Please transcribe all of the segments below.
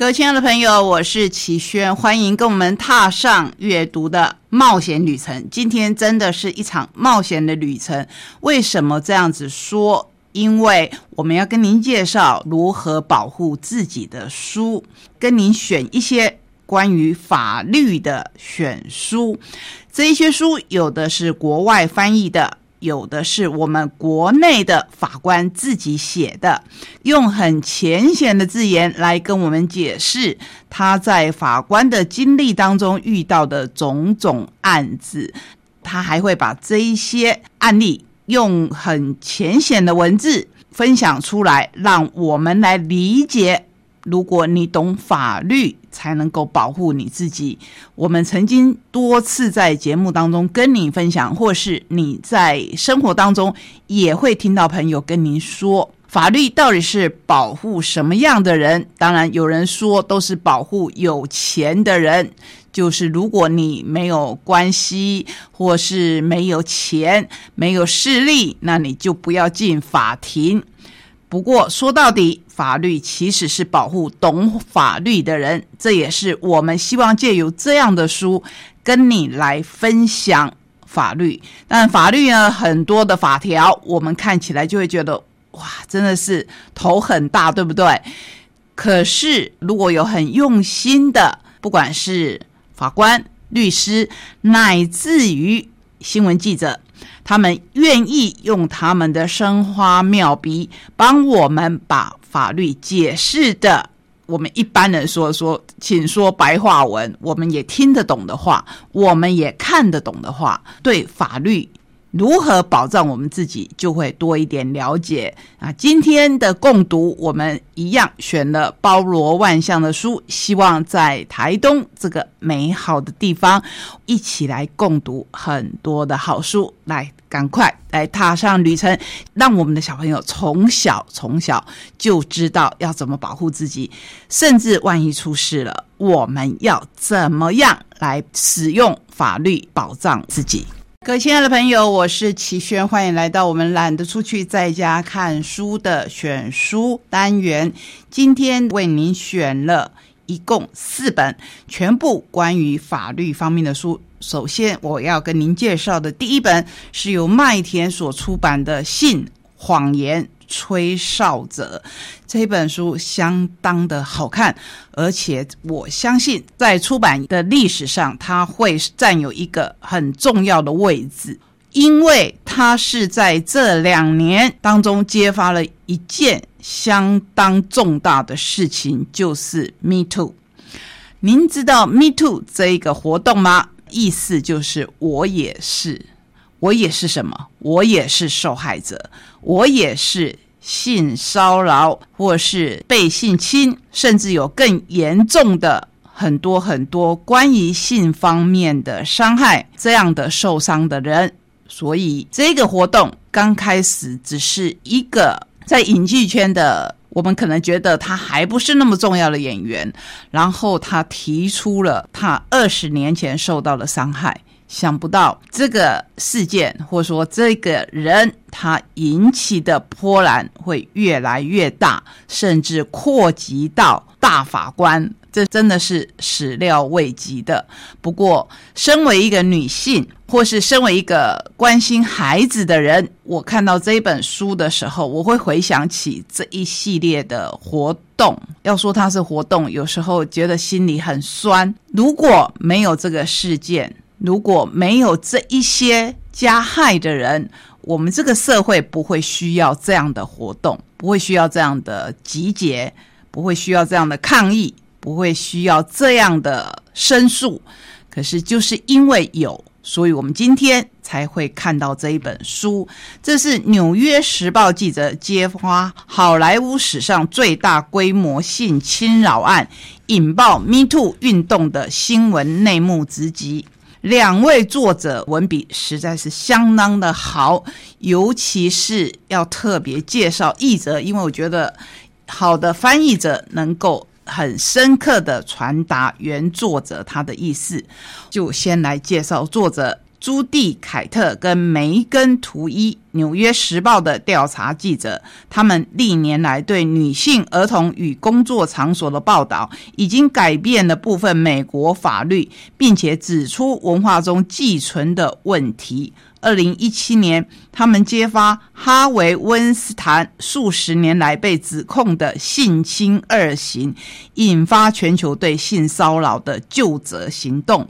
各位亲爱的朋友，我是齐轩，欢迎跟我们踏上阅读的冒险旅程。今天真的是一场冒险的旅程。为什么这样子说？因为我们要跟您介绍如何保护自己的书，跟您选一些关于法律的选书。这一些书有的是国外翻译的。有的是我们国内的法官自己写的，用很浅显的字眼来跟我们解释他在法官的经历当中遇到的种种案子。他还会把这一些案例用很浅显的文字分享出来，让我们来理解。如果你懂法律，才能够保护你自己。我们曾经多次在节目当中跟你分享，或是你在生活当中也会听到朋友跟您说，法律到底是保护什么样的人？当然，有人说都是保护有钱的人，就是如果你没有关系，或是没有钱、没有势力，那你就不要进法庭。不过说到底，法律其实是保护懂法律的人，这也是我们希望借由这样的书跟你来分享法律。但法律呢，很多的法条，我们看起来就会觉得哇，真的是头很大，对不对？可是如果有很用心的，不管是法官、律师，乃至于新闻记者。他们愿意用他们的生花妙笔，帮我们把法律解释的，我们一般人说说，请说白话文，我们也听得懂的话，我们也看得懂的话，对法律。如何保障我们自己，就会多一点了解啊！今天的共读，我们一样选了包罗万象的书，希望在台东这个美好的地方，一起来共读很多的好书。来，赶快来踏上旅程，让我们的小朋友从小从小就知道要怎么保护自己，甚至万一出事了，我们要怎么样来使用法律保障自己。各位亲爱的朋友，我是齐轩，欢迎来到我们懒得出去在家看书的选书单元。今天为您选了一共四本，全部关于法律方面的书。首先，我要跟您介绍的第一本是由麦田所出版的《信谎言》。吹哨者这本书相当的好看，而且我相信在出版的历史上，它会占有一个很重要的位置，因为它是在这两年当中揭发了一件相当重大的事情，就是 Me Too。您知道 Me Too 这一个活动吗？意思就是我也是。我也是什么？我也是受害者，我也是性骚扰，或是被性侵，甚至有更严重的很多很多关于性方面的伤害，这样的受伤的人。所以这个活动刚开始只是一个在影剧圈的，我们可能觉得他还不是那么重要的演员，然后他提出了他二十年前受到的伤害。想不到这个事件，或者说这个人，他引起的波澜会越来越大，甚至扩及到大法官，这真的是始料未及的。不过，身为一个女性，或是身为一个关心孩子的人，我看到这本书的时候，我会回想起这一系列的活动。要说它是活动，有时候觉得心里很酸。如果没有这个事件，如果没有这一些加害的人，我们这个社会不会需要这样的活动，不会需要这样的集结，不会需要这样的抗议，不会需要这样的申诉。可是就是因为有，所以我们今天才会看到这一本书。这是《纽约时报》记者揭发好莱坞史上最大规模性侵扰案，引爆 Me Too 运动的新闻内幕直击。两位作者文笔实在是相当的好，尤其是要特别介绍译者，因为我觉得好的翻译者能够很深刻的传达原作者他的意思。就先来介绍作者朱蒂·凯特跟梅根·图伊，《纽约时报》的调查记者，他们历年来对女性、儿童与工作场所的报道，已经改变了部分美国法律，并且指出文化中寄存的问题。二零一七年，他们揭发哈维·温斯坦数十年来被指控的性侵二刑，引发全球对性骚扰的救责行动。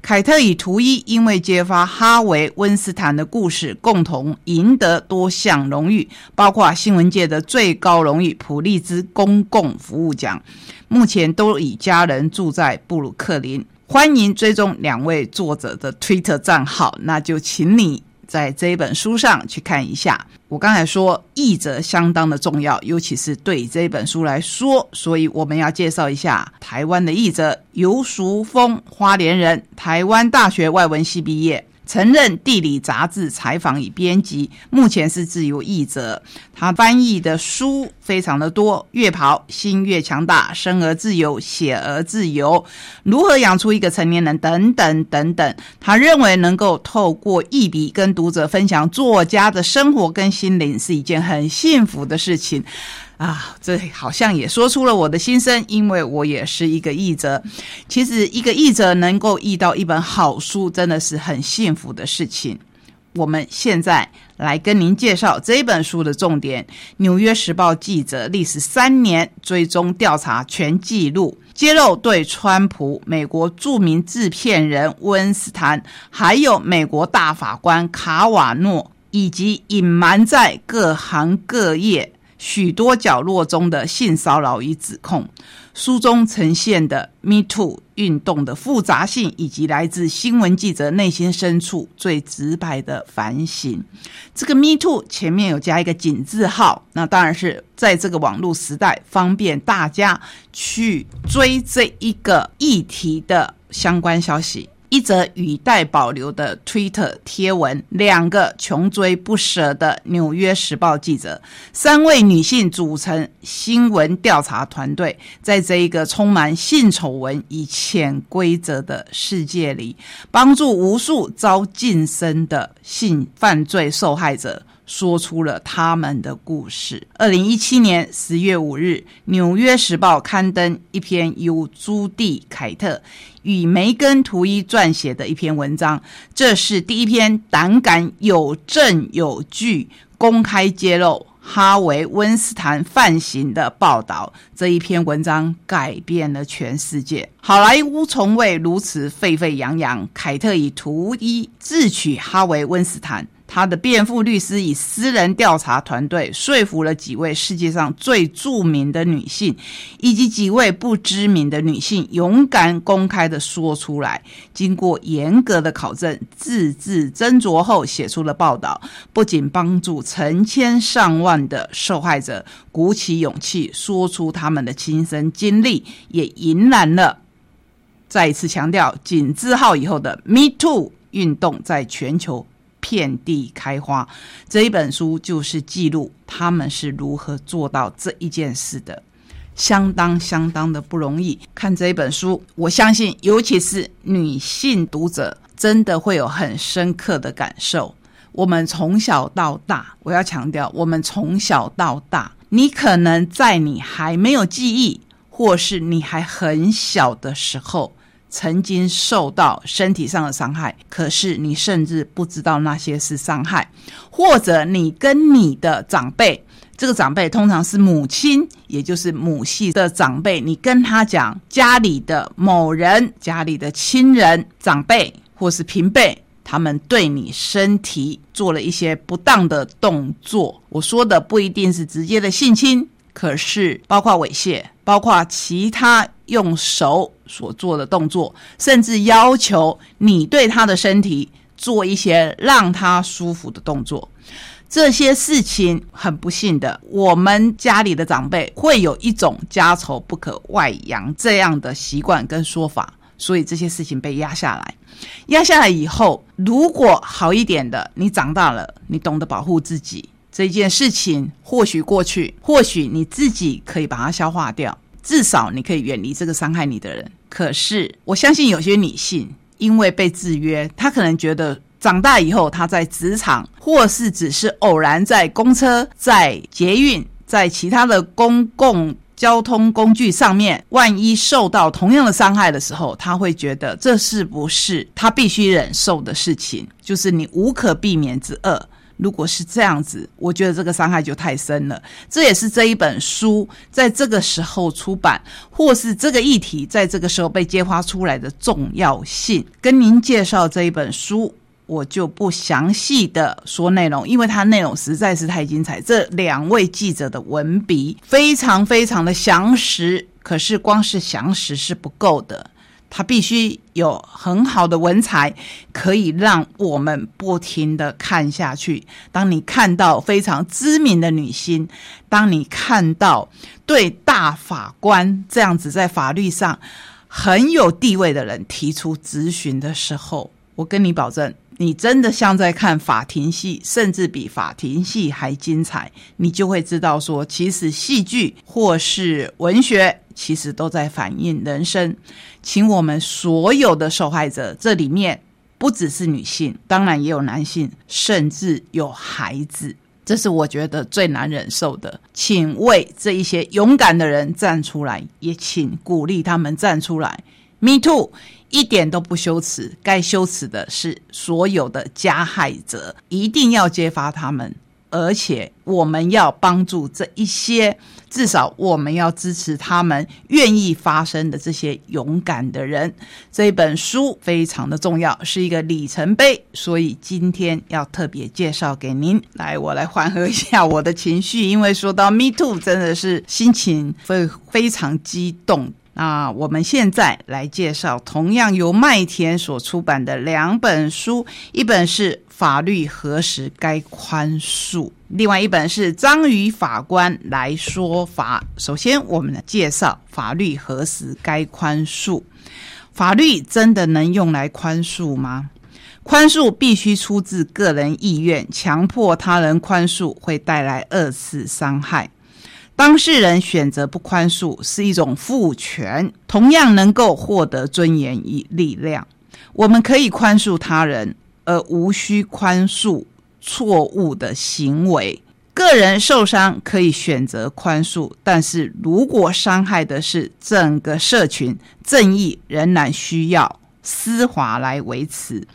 凯特与图伊因为揭发哈维·温斯坦的故事，共同赢得多项荣誉，包括新闻界的最高荣誉——普利兹公共服务奖。目前都与家人住在布鲁克林。欢迎追踪两位作者的 Twitter 账号，那就请你在这一本书上去看一下。我刚才说译者相当的重要，尤其是对这本书来说，所以我们要介绍一下台湾的译者游淑峰，花莲人，台湾大学外文系毕业。曾任地理杂志采访与编辑，目前是自由译者。他翻译的书非常的多，《越跑心越强大》《生而自由》《写而自由》《如何养出一个成年人》等等等等。他认为能够透过译笔跟读者分享作家的生活跟心灵，是一件很幸福的事情。啊，这好像也说出了我的心声，因为我也是一个译者。其实，一个译者能够译到一本好书，真的是很幸福的事情。我们现在来跟您介绍这本书的重点：《纽约时报》记者历时三年追踪调查全记录，揭露对川普、美国著名制片人温斯坦，还有美国大法官卡瓦诺，以及隐瞒在各行各业。许多角落中的性骚扰与指控，书中呈现的 Me Too 运动的复杂性，以及来自新闻记者内心深处最直白的反省。这个 Me Too 前面有加一个井字号，那当然是在这个网络时代，方便大家去追这一个议题的相关消息。一则语带保留的 Twitter 贴文，两个穷追不舍的《纽约时报》记者，三位女性组成新闻调查团队，在这一个充满性丑闻与潜规则的世界里，帮助无数遭晋升的性犯罪受害者。说出了他们的故事。二零一七年十月五日，《纽约时报》刊登一篇由朱蒂·凯特与梅根·图伊撰写的一篇文章，这是第一篇胆敢有证有据公开揭露哈维·温斯坦犯行的报道。这一篇文章改变了全世界。好莱坞从未如此沸沸扬扬。凯特以图伊智取哈维·温斯坦。他的辩护律师以私人调查团队说服了几位世界上最著名的女性，以及几位不知名的女性，勇敢公开的说出来。经过严格的考证、字字斟酌后写出了报道，不仅帮助成千上万的受害者鼓起勇气说出他们的亲身经历，也迎来了再一次强调“井字号”以后的 “Me Too” 运动在全球。遍地开花，这一本书就是记录他们是如何做到这一件事的，相当相当的不容易。看这一本书，我相信，尤其是女性读者，真的会有很深刻的感受。我们从小到大，我要强调，我们从小到大，你可能在你还没有记忆，或是你还很小的时候。曾经受到身体上的伤害，可是你甚至不知道那些是伤害，或者你跟你的长辈，这个长辈通常是母亲，也就是母系的长辈，你跟他讲家里的某人、家里的亲人、长辈或是平辈，他们对你身体做了一些不当的动作。我说的不一定是直接的性侵，可是包括猥亵，包括其他。用手所做的动作，甚至要求你对他的身体做一些让他舒服的动作，这些事情很不幸的，我们家里的长辈会有一种家丑不可外扬这样的习惯跟说法，所以这些事情被压下来。压下来以后，如果好一点的，你长大了，你懂得保护自己，这件事情或许过去，或许你自己可以把它消化掉。至少你可以远离这个伤害你的人。可是我相信有些女性因为被制约，她可能觉得长大以后她在职场，或是只是偶然在公车、在捷运、在其他的公共。交通工具上面，万一受到同样的伤害的时候，她会觉得这是不是她必须忍受的事情？就是你无可避免之恶。如果是这样子，我觉得这个伤害就太深了。这也是这一本书在这个时候出版，或是这个议题在这个时候被揭发出来的重要性。跟您介绍这一本书。我就不详细的说内容，因为它内容实在是太精彩。这两位记者的文笔非常非常的详实，可是光是详实是不够的，他必须有很好的文采，可以让我们不停的看下去。当你看到非常知名的女星，当你看到对大法官这样子在法律上很有地位的人提出咨询的时候，我跟你保证。你真的像在看法庭戏，甚至比法庭戏还精彩，你就会知道说，其实戏剧或是文学，其实都在反映人生。请我们所有的受害者，这里面不只是女性，当然也有男性，甚至有孩子，这是我觉得最难忍受的。请为这一些勇敢的人站出来，也请鼓励他们站出来。Me too。一点都不羞耻，该羞耻的是所有的加害者，一定要揭发他们，而且我们要帮助这一些，至少我们要支持他们愿意发声的这些勇敢的人。这本书非常的重要，是一个里程碑，所以今天要特别介绍给您。来，我来缓和一下我的情绪，因为说到 Me Too，真的是心情会非常激动。那我们现在来介绍同样由麦田所出版的两本书，一本是《法律何时该宽恕》，另外一本是《章鱼法官来说法》。首先，我们来介绍《法律何时该宽恕》。法律真的能用来宽恕吗？宽恕必须出自个人意愿，强迫他人宽恕会带来二次伤害。当事人选择不宽恕是一种赋权，同样能够获得尊严与力量。我们可以宽恕他人，而无需宽恕错误的行为。个人受伤可以选择宽恕，但是如果伤害的是整个社群，正义仍然需要司法来维持。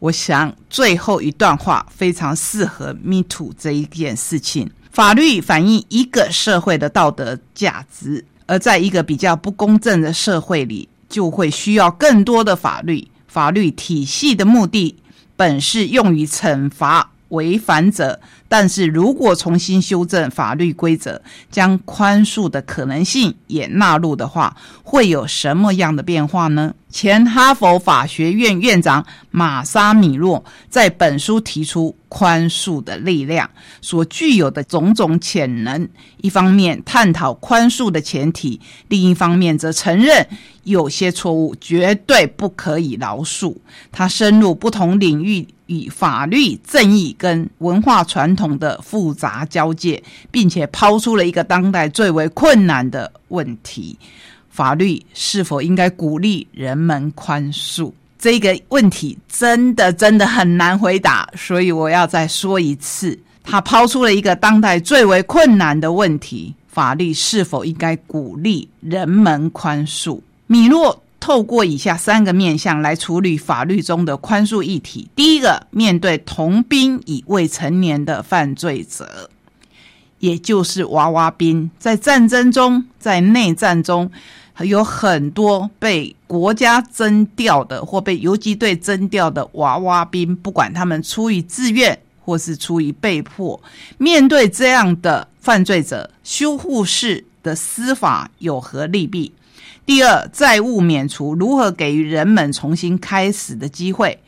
我想最后一段话非常适合 “me too” 这一件事情。法律反映一个社会的道德价值，而在一个比较不公正的社会里，就会需要更多的法律。法律体系的目的本是用于惩罚违反者，但是如果重新修正法律规则，将宽恕的可能性也纳入的话，会有什么样的变化呢？前哈佛法学院院长玛莎米洛在本书提出。宽恕的力量所具有的种种潜能，一方面探讨宽恕的前提，另一方面则承认有些错误绝对不可以饶恕。他深入不同领域与法律、正义跟文化传统的复杂交界，并且抛出了一个当代最为困难的问题：法律是否应该鼓励人们宽恕？这个问题真的真的很难回答，所以我要再说一次，他抛出了一个当代最为困难的问题：法律是否应该鼓励人们宽恕？米洛透过以下三个面向来处理法律中的宽恕议题。第一个，面对童兵与未成年的犯罪者，也就是娃娃兵，在战争中，在内战中。有很多被国家征调的或被游击队征调的娃娃兵，不管他们出于自愿或是出于被迫，面对这样的犯罪者，修护式的司法有何利弊？第二，债务免除如何给予人们重新开始的机会？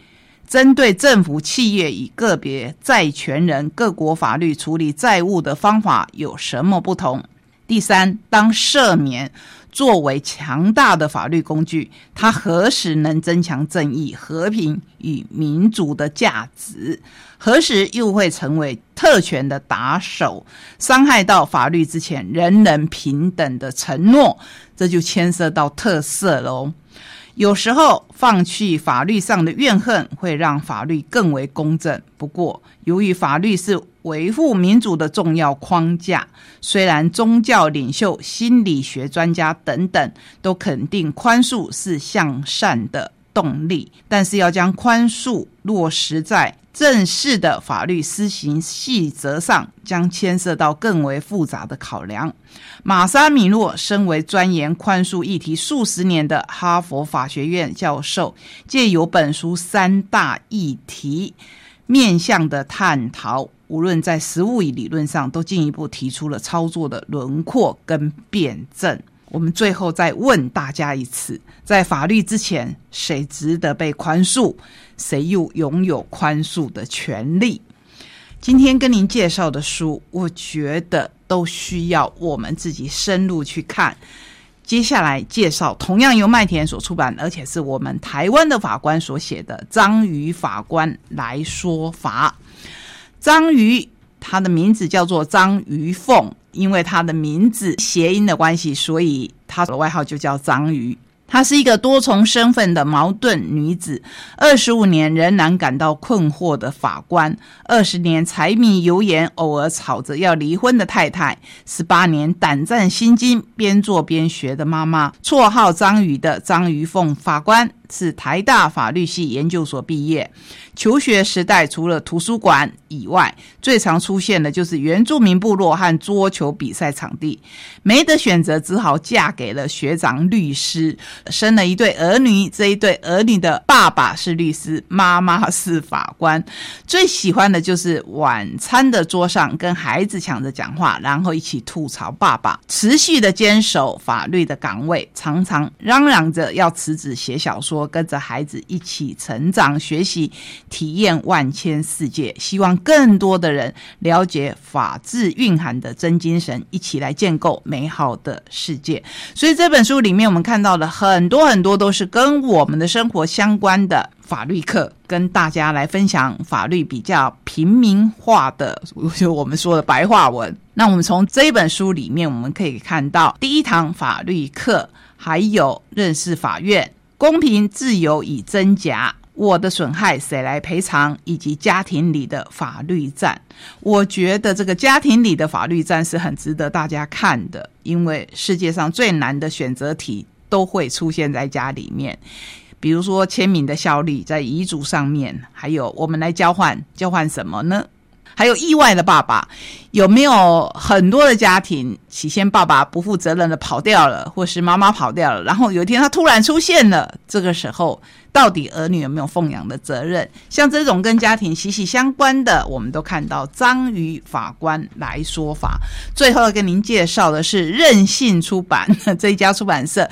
针对政府、企业与个别债权人，各国法律处理债务的方法有什么不同？第三，当赦免。作为强大的法律工具，它何时能增强正义、和平与民主的价值？何时又会成为特权的打手，伤害到法律之前人人平等的承诺？这就牵涉到特色喽。有时候放弃法律上的怨恨，会让法律更为公正。不过，由于法律是维护民主的重要框架，虽然宗教领袖、心理学专家等等都肯定宽恕是向善的动力，但是要将宽恕落实在。正式的法律施行细则上将牵涉到更为复杂的考量。马沙米诺身为钻研宽恕议题数十年的哈佛法学院教授，借由本书三大议题面向的探讨，无论在实务与理论上，都进一步提出了操作的轮廓跟辩证。我们最后再问大家一次：在法律之前，谁值得被宽恕？谁又拥有宽恕的权利？今天跟您介绍的书，我觉得都需要我们自己深入去看。接下来介绍同样由麦田所出版，而且是我们台湾的法官所写的《章鱼法官来说法》。章鱼，他的名字叫做章鱼凤。因为他的名字谐音的关系，所以他的外号就叫章鱼。她是一个多重身份的矛盾女子，二十五年仍然感到困惑的法官，二十年柴米油盐偶尔吵着要离婚的太太，十八年胆战心惊边做边学的妈妈，绰号章鱼的章鱼凤法官。是台大法律系研究所毕业，求学时代除了图书馆以外，最常出现的就是原住民部落和桌球比赛场地。没得选择，只好嫁给了学长律师，生了一对儿女。这一对儿女的爸爸是律师，妈妈是法官。最喜欢的就是晚餐的桌上跟孩子抢着讲话，然后一起吐槽爸爸。持续的坚守法律的岗位，常常嚷嚷着要辞职写小说。说跟着孩子一起成长、学习、体验万千世界，希望更多的人了解法治蕴含的真精神，一起来建构美好的世界。所以这本书里面，我们看到的很多很多都是跟我们的生活相关的法律课，跟大家来分享法律比较平民化的，就我们说的白话文。那我们从这本书里面，我们可以看到第一堂法律课，还有认识法院。公平、自由与真假，我的损害谁来赔偿？以及家庭里的法律战，我觉得这个家庭里的法律战是很值得大家看的，因为世界上最难的选择题都会出现在家里面，比如说签名的效力在遗嘱上面，还有我们来交换，交换什么呢？还有意外的爸爸，有没有很多的家庭？起先爸爸不负责任的跑掉了，或是妈妈跑掉了，然后有一天他突然出现了，这个时候到底儿女有没有奉养的责任？像这种跟家庭息息相关的，我们都看到章鱼法官来说法。最后要跟您介绍的是任性出版 这一家出版社，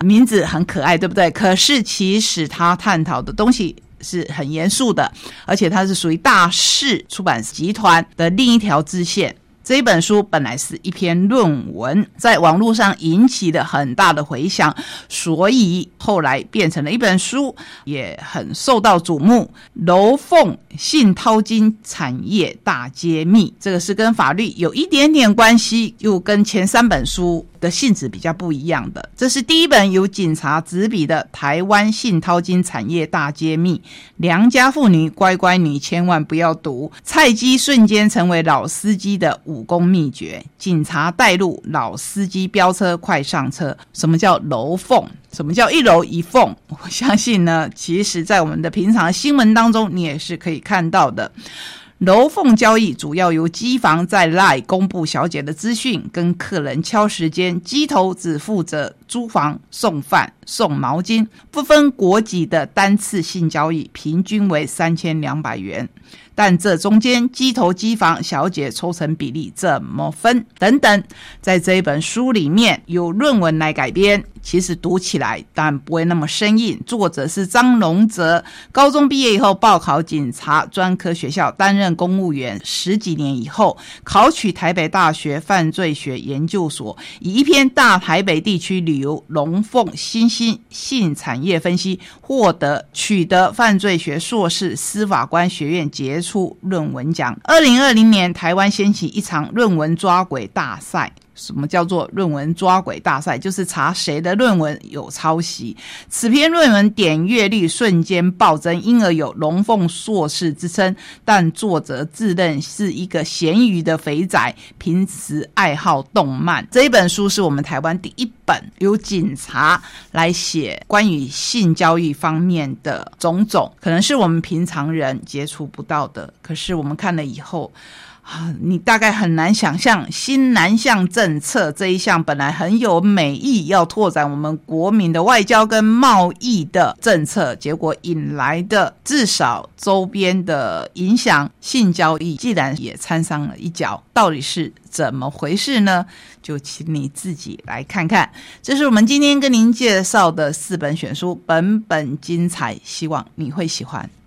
名字很可爱，对不对？可是其实他探讨的东西。是很严肃的，而且它是属于大市出版集团的另一条支线。这本书本来是一篇论文，在网络上引起了很大的回响，所以后来变成了一本书，也很受到瞩目。楼凤信淘金产业大揭秘，这个是跟法律有一点点关系，又跟前三本书的性质比较不一样的。这是第一本由警察执笔的《台湾信淘金产业大揭秘》，良家妇女乖乖女千万不要读，菜鸡瞬间成为老司机的五。武功秘诀，警察带路，老司机飙车快上车。什么叫楼凤？什么叫一楼一凤？我相信呢，其实在我们的平常新闻当中，你也是可以看到的。楼凤交易主要由机房在 Line 公布小姐的资讯，跟客人敲时间，机头只负责租房、送饭、送毛巾，不分国籍的单次性交易，平均为三千两百元。但这中间机头机房小姐抽成比例怎么分？等等，在这一本书里面有论文来改编，其实读起来但不会那么生硬。作者是张龙泽，高中毕业以后报考警察专科学校担任公务员，十几年以后考取台北大学犯罪学研究所，以一篇大台北地区旅游龙凤新兴性产业分析获得取得犯罪学硕士，司法官学院结出论文奖。二零二零年，台湾掀起一场论文抓鬼大赛。什么叫做论文抓鬼大赛？就是查谁的论文有抄袭。此篇论文点阅率瞬间暴增，因而有龙凤硕士之称。但作者自认是一个咸鱼的肥仔，平时爱好动漫。这一本书是我们台湾第一本由警察来写关于性交易方面的种种，可能是我们平常人接触不到的。可是我们看了以后。啊，你大概很难想象新南向政策这一项本来很有美意，要拓展我们国民的外交跟贸易的政策，结果引来的至少周边的影响，性交易既然也掺上了一脚，到底是怎么回事呢？就请你自己来看看。这是我们今天跟您介绍的四本选书，本本精彩，希望你会喜欢。